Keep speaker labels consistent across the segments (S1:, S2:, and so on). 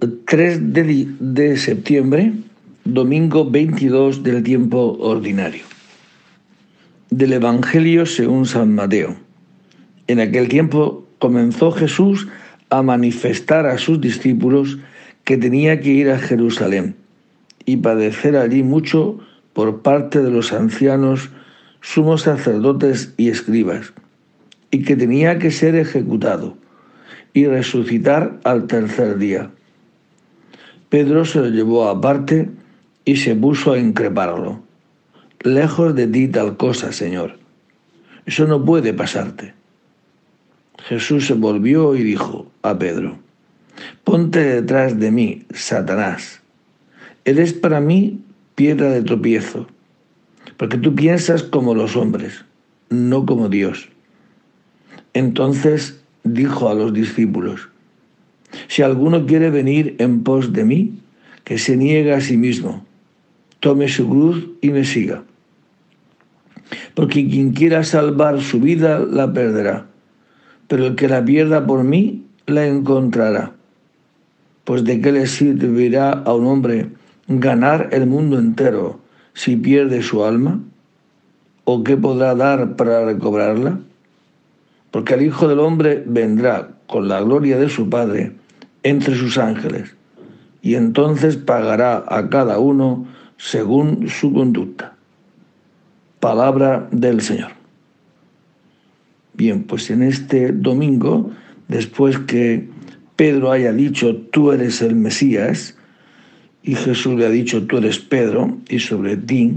S1: 3 de, de septiembre, domingo 22 del tiempo ordinario. Del Evangelio según San Mateo. En aquel tiempo comenzó Jesús a manifestar a sus discípulos que tenía que ir a Jerusalén y padecer allí mucho por parte de los ancianos, sumos sacerdotes y escribas, y que tenía que ser ejecutado y resucitar al tercer día. Pedro se lo llevó aparte y se puso a increparlo. Lejos de ti tal cosa, Señor. Eso no puede pasarte. Jesús se volvió y dijo a Pedro, Ponte detrás de mí, Satanás. Eres para mí piedra de tropiezo, porque tú piensas como los hombres, no como Dios. Entonces dijo a los discípulos, si alguno quiere venir en pos de mí, que se niegue a sí mismo, tome su cruz y me siga. Porque quien quiera salvar su vida la perderá, pero el que la pierda por mí la encontrará. Pues de qué le servirá a un hombre ganar el mundo entero si pierde su alma? ¿O qué podrá dar para recobrarla? Porque el Hijo del Hombre vendrá con la gloria de su Padre entre sus ángeles, y entonces pagará a cada uno según su conducta. Palabra del Señor. Bien, pues en este domingo, después que Pedro haya dicho, tú eres el Mesías, y Jesús le ha dicho, tú eres Pedro, y sobre ti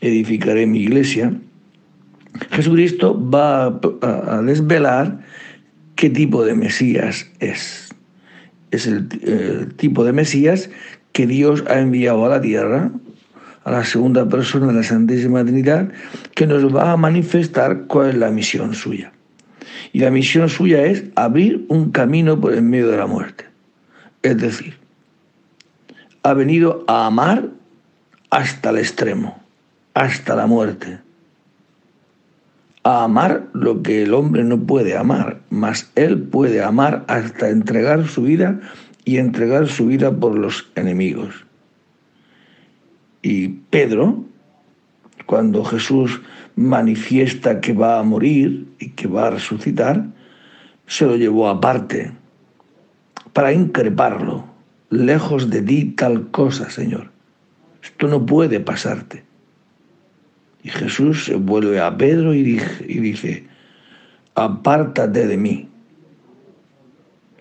S1: edificaré mi iglesia, Jesucristo va a desvelar qué tipo de Mesías es es el, tipo de Mesías que Dios ha enviado a la tierra, a la segunda persona de la Santísima Trinidad, que nos va a manifestar cuál es la misión suya. Y la misión suya es abrir un camino por el medio de la muerte. Es decir, ha venido a amar hasta el extremo, hasta la muerte a amar lo que el hombre no puede amar, mas él puede amar hasta entregar su vida y entregar su vida por los enemigos. Y Pedro, cuando Jesús manifiesta que va a morir y que va a resucitar, se lo llevó aparte para increparlo. Lejos de ti tal cosa, Señor. Esto no puede pasarte. Y Jesús vuelve a Pedro y dice, apártate de mí,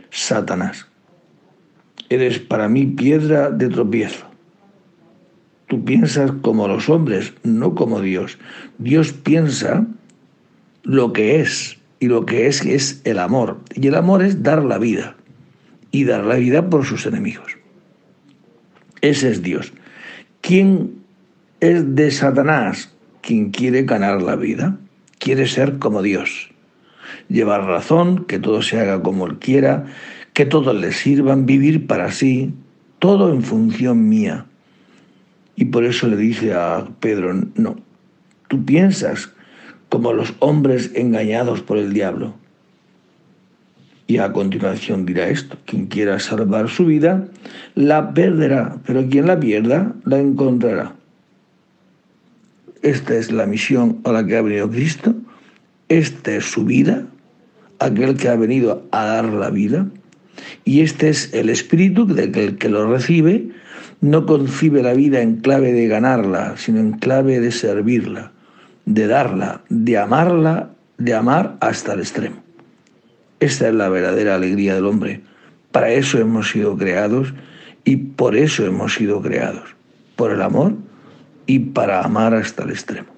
S1: Satanás. Eres para mí piedra de tropiezo. Tú piensas como los hombres, no como Dios. Dios piensa lo que es, y lo que es es el amor. Y el amor es dar la vida, y dar la vida por sus enemigos. Ese es Dios. ¿Quién es de Satanás? Quien quiere ganar la vida, quiere ser como Dios, llevar razón, que todo se haga como Él quiera, que todos le sirvan, vivir para sí, todo en función mía. Y por eso le dice a Pedro, no, tú piensas como los hombres engañados por el diablo. Y a continuación dirá esto, quien quiera salvar su vida, la perderá, pero quien la pierda, la encontrará. Esta es la misión a la que ha venido Cristo. Esta es su vida, aquel que ha venido a dar la vida. Y este es el espíritu de que el que lo recibe no concibe la vida en clave de ganarla, sino en clave de servirla, de darla, de amarla, de amar hasta el extremo. Esta es la verdadera alegría del hombre. Para eso hemos sido creados y por eso hemos sido creados. Por el amor y para amar hasta el extremo.